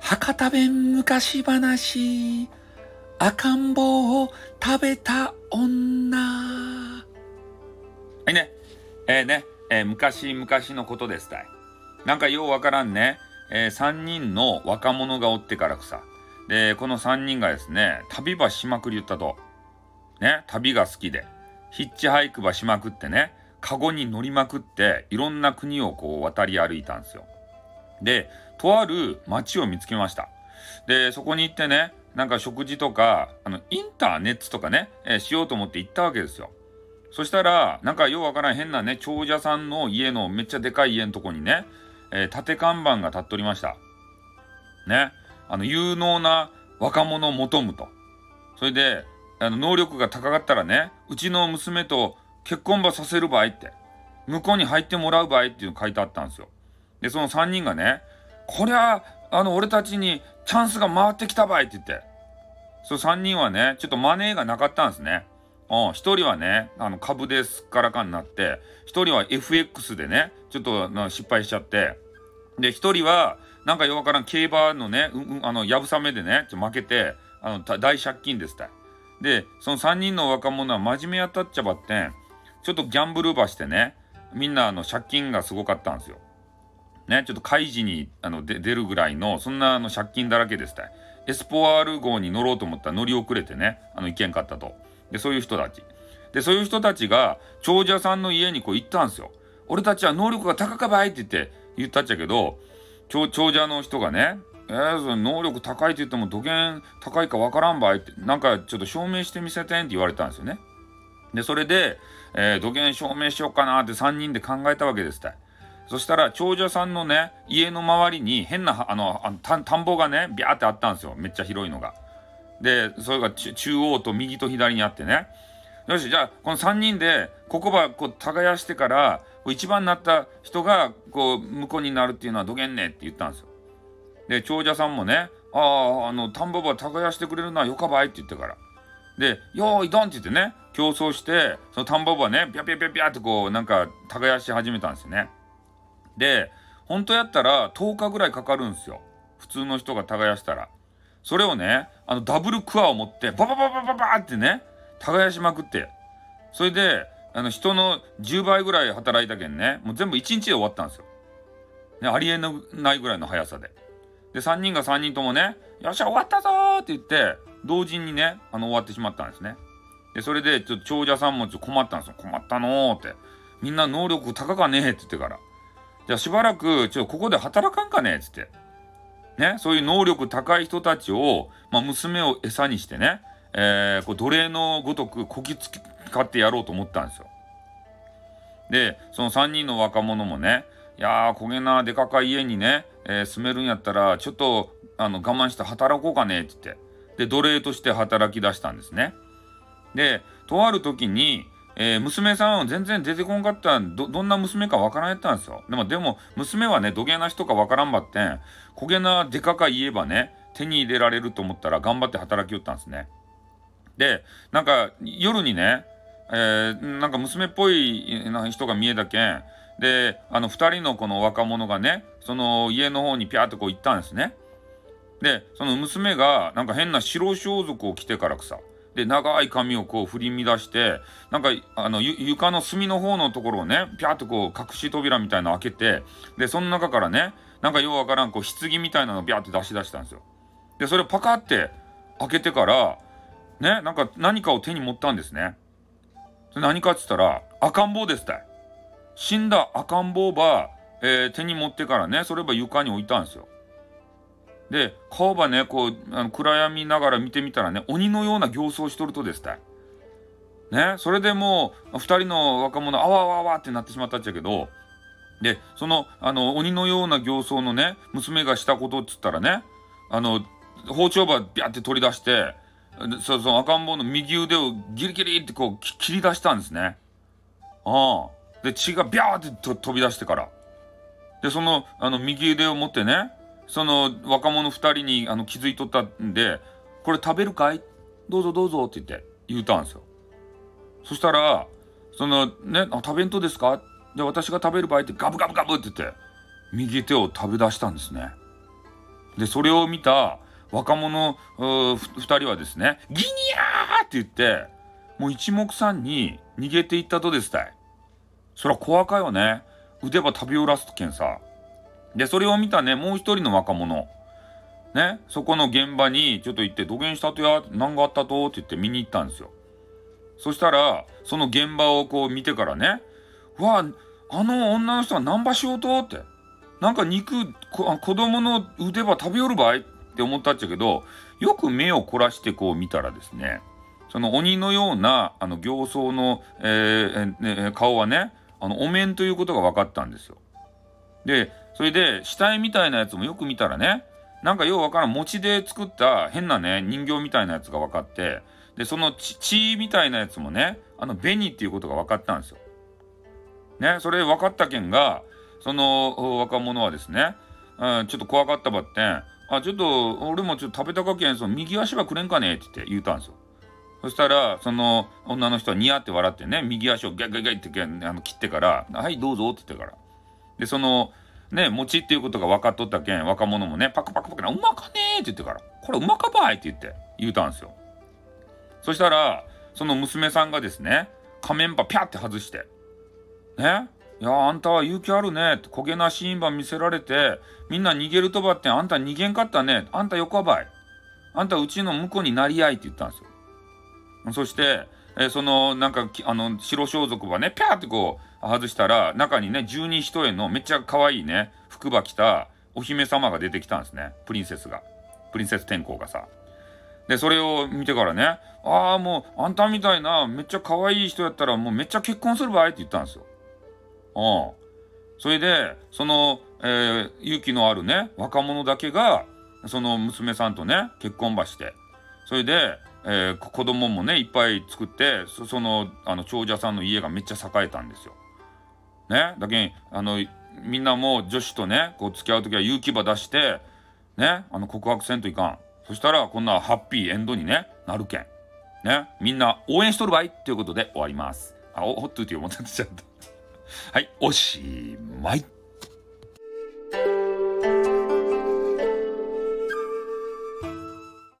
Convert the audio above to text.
博多弁昔話。赤ん坊を食べた女。はいね。えー、ね、えー、昔々のことですたい。なんかようわからんね、えー、3人の若者がおってからくさでこの3人がですね旅ばしまくり言ったと。ね。旅が好きで。ヒッチハイクばしまくってね。カゴに乗りまくっていろんな国をこう渡り歩いたんですよでとある町を見つけましたでそこに行ってねなんか食事とか、あの、インターネットとかね、えー、しようと思って行ったわけですよ。そしたら、なんかようわからん変なね、長者さんの家のめっちゃでかい家のとこにね、えー、縦看板が立っとりました。ね。あの、有能な若者を求むと。それで、あの、能力が高かったらね、うちの娘と結婚ばさせる場合って、向こうに入ってもらう場合っていうの書いてあったんですよ。で、その3人がね、こりゃ、あの、俺たちにチャンスが回ってきたばいって言って。そう、3人はね、ちょっとマネーがなかったんですね。うん、1人はね、あの、株ですっからかになって、1人は FX でね、ちょっと失敗しちゃって、で、1人は、なんかよくわからん競馬のね、うん、あの、やぶさめでね、ちょ負けて、あの、大借金ですたい。で、その3人の若者は真面目やったっちゃばってん、ちょっとギャンブルばしてね、みんなあの借金がすごかったんですよ。ね、ちょっと開示にあの出るぐらいの、そんなあの借金だらけですた。エスポワール号に乗ろうと思ったら乗り遅れてね、あの、行けんかったと。で、そういう人たち。で、そういう人たちが、長者さんの家にこう行ったんですよ。俺たちは能力が高かばいって言って言ったっちゃけど、長者の人がね、えー、その能力高いって言っても土源高いかわからんばいって、なんかちょっと証明してみせてんって言われたんですよね。で、それで、えー、土源証明しようかなって3人で考えたわけですたい。そしたら、長者さんのね、家の周りに変な、あの、あの田んぼがね、ビャーってあったんですよ。めっちゃ広いのが。で、それが中央と右と左にあってね。よし、じゃあ、この3人で、ここば、こう、耕してから、一番になった人が、こう、向こうになるっていうのはどげんねって言ったんですよ。で、長者さんもね、ああ、あの、田んぼば耕してくれるのはよかばいって言ってから。で、よーいどんって言ってね、競争して、その田んぼばね、ビャビャビャビャってこう、なんか、耕し始めたんですよね。で、本当やったら10日ぐらいかかるんですよ。普通の人が耕したら。それをね、あのダブルクワを持って、ババババババってね、耕しまくって。それで、あの人の10倍ぐらい働いたけんね、もう全部1日で終わったんですよ。ね、ありえないぐらいの速さで。で、3人が3人ともね、よっしゃ、終わったぞーって言って、同時にね、あの、終わってしまったんですね。で、それで、ちょっと長者さんもちょっと困ったんですよ。困ったのーって。みんな能力高かねえって言ってから。じゃあしばらく、ちょっとここで働かんかねつって。ね、そういう能力高い人たちを、まあ、娘を餌にしてね、えー、こう奴隷のごとくこき使ってやろうと思ったんですよ。で、その3人の若者もね、いやー、焦げなでかか家にね、えー、住めるんやったら、ちょっと、あの、我慢して働こうかねって言って。で、奴隷として働き出したんですね。で、とある時に、えー、娘さん全然出てこんかったど、どんな娘かわからんやったんですよ。でも、でも、娘はね、どげな人かわからんばってん、焦げなでかか言えばね、手に入れられると思ったら頑張って働きよったんですね。で、なんか、夜にね、えー、なんか娘っぽい人が見えたけん、で、あの、二人のこの若者がね、その家の方にピャーってこう行ったんですね。で、その娘が、なんか変な白装束を着てからくさ、で、長い髪をこう振り乱して、なんか、あの、床の隅の方のところをね、ぴゃーっとこう、隠し扉みたいなの開けて、で、その中からね、なんかようわからん、こう、棺みたいなのをビャーって出し出したんですよ。で、それをパカって開けてから、ね、なんか何かを手に持ったんですね。何かって言ったら、赤ん坊ですたい。死んだ赤ん坊ば、えー、手に持ってからね、それば床に置いたんですよ。で、顔ばね、こう、あの暗闇ながら見てみたらね、鬼のような形相しとるとですたい。ね、それでもう、二人の若者、あわあわあわってなってしまったっちゃけど、で、その、あの、鬼のような形相のね、娘がしたことっつったらね、あの、包丁ばビャって取り出して、そその赤ん坊の右腕をギリギリってこう切り出したんですね。ああ。で、血がビャーって飛び出してから。で、その、あの、右腕を持ってね、その若者2人にあの気づいとったんで、これ食べるかい？どうぞどうぞって言って言うたんですよ。そしたら、そのね、あ、食べんとですか？ってじゃあ私が食べる場合ってガブガブガブって言って右手を食べ出したんですね。でそれを見た若者2人はですねギニャーって言ってもう一目散に逃げていったとですたい。そら怖かよね。腕ば食べおらすとけんさ。でそれを見たねもう一人の若者。ねそこの現場にちょっと行って土下したとや何があったと？って言って見に行ったんですよ。そしたらその現場をこう見てからねわああの女の人は何場しようと？って。なんか肉子供の腕ば食べよるばい？って思ったっちゃけどよく目を凝らしてこう見たらですねその鬼のようなあの形相の、えーえー、顔はねあのお面ということが分かったんですよ。でそれで死体みたいなやつもよく見たらねなんかようわからん餅で作った変なね人形みたいなやつが分かってでその血みたいなやつもねあの紅っていうことが分かったんですよ。ねそれ分かった件がその若者はですね、うん、ちょっと怖かったばってんあちょっと俺もちょっと食べたかけんその右足はくれんかねって言って言うたんですよ。そしたらその女の人はニヤって笑ってね右足をギャギャギャってあの切ってから「はいどうぞ」って言ってからでそのね餅っていうことが分かっとったけん若者もねパクパクパクな「うまかねえ」って言ってから「これうまかばい」って言って言うたんですよ。そしたらその娘さんがですね仮面ばピャって外して「ねいやあんたは勇気あるね」って焦げなシーンば見せられてみんな逃げるとばってあんた逃げんかったねあんた横ばいあんたうちの婿になり合いって言ったんですよ。そして、えー、そのなんかあの白装束はねピャーってこう外したら中にね十二一重のめっちゃ可愛いね服ば着たお姫様が出てきたんですねプリンセスがプリンセス天候がさでそれを見てからねああもうあんたみたいなめっちゃ可愛い人やったらもうめっちゃ結婚する場合って言ったんですよ。うん。それでその、えー、勇気のあるね若者だけがその娘さんとね結婚ばしてそれでえー、子供もねいっぱい作ってそのあの長者さんの家がめっちゃ栄えたんですよ。ね？だけあのみんなも女子とねこう付き合う時は勇気場出してね？あの告白せんといかんそしたらこんなハッピーエンドにねなるけんね？みんな応援しとるばいっていうことで終わります。あおほっといて思ってちゃった。はいおしまい。